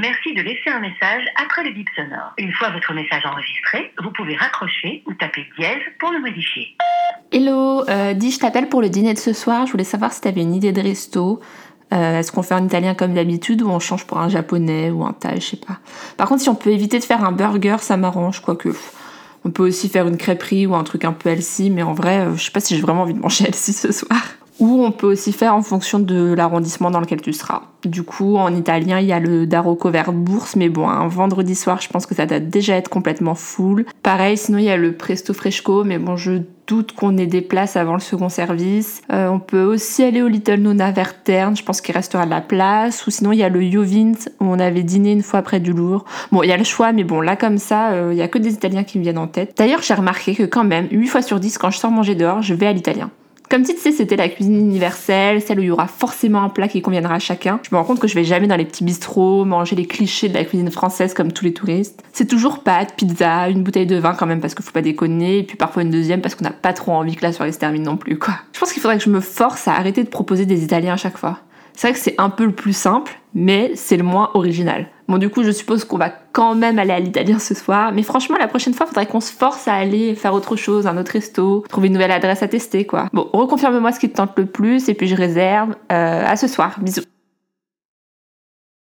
Merci de laisser un message après le bip sonore. Une fois votre message enregistré, vous pouvez raccrocher ou taper dièse pour le modifier. Hello, euh, dis, je t'appelle pour le dîner de ce soir. Je voulais savoir si t'avais une idée de resto. Euh, Est-ce qu'on fait un italien comme d'habitude ou on change pour un japonais ou un thaï, je sais pas. Par contre, si on peut éviter de faire un burger, ça m'arrange, quoique. On peut aussi faire une crêperie ou un truc un peu healthy, mais en vrai, euh, je sais pas si j'ai vraiment envie de manger healthy ce soir. Ou on peut aussi faire en fonction de l'arrondissement dans lequel tu seras. Du coup, en italien, il y a le Darocco vers Bourse, mais bon, un vendredi soir, je pense que ça doit déjà être complètement full. Pareil, sinon il y a le Presto Fresco, mais bon, je doute qu'on ait des places avant le second service. Euh, on peut aussi aller au Little Nona vers je pense qu'il restera de la place. Ou sinon, il y a le Jovint, où on avait dîné une fois près du Louvre. Bon, il y a le choix, mais bon, là comme ça, euh, il y a que des Italiens qui me viennent en tête. D'ailleurs, j'ai remarqué que quand même, 8 fois sur 10, quand je sors manger dehors, je vais à l'italien. Comme si tu sais, c'était la cuisine universelle, celle où il y aura forcément un plat qui conviendra à chacun. Je me rends compte que je vais jamais dans les petits bistrots manger les clichés de la cuisine française comme tous les touristes. C'est toujours pâtes, pizza, une bouteille de vin quand même parce qu'il faut pas déconner, et puis parfois une deuxième parce qu'on n'a pas trop envie que la soirée se termine non plus, quoi. Je pense qu'il faudrait que je me force à arrêter de proposer des Italiens à chaque fois. C'est vrai que c'est un peu le plus simple, mais c'est le moins original. Bon, du coup, je suppose qu'on va quand même aller à l'italien ce soir, mais franchement, la prochaine fois, faudrait qu'on se force à aller faire autre chose, un autre resto, trouver une nouvelle adresse à tester, quoi. Bon, reconfirme-moi ce qui te tente le plus, et puis je réserve. Euh, à ce soir. Bisous.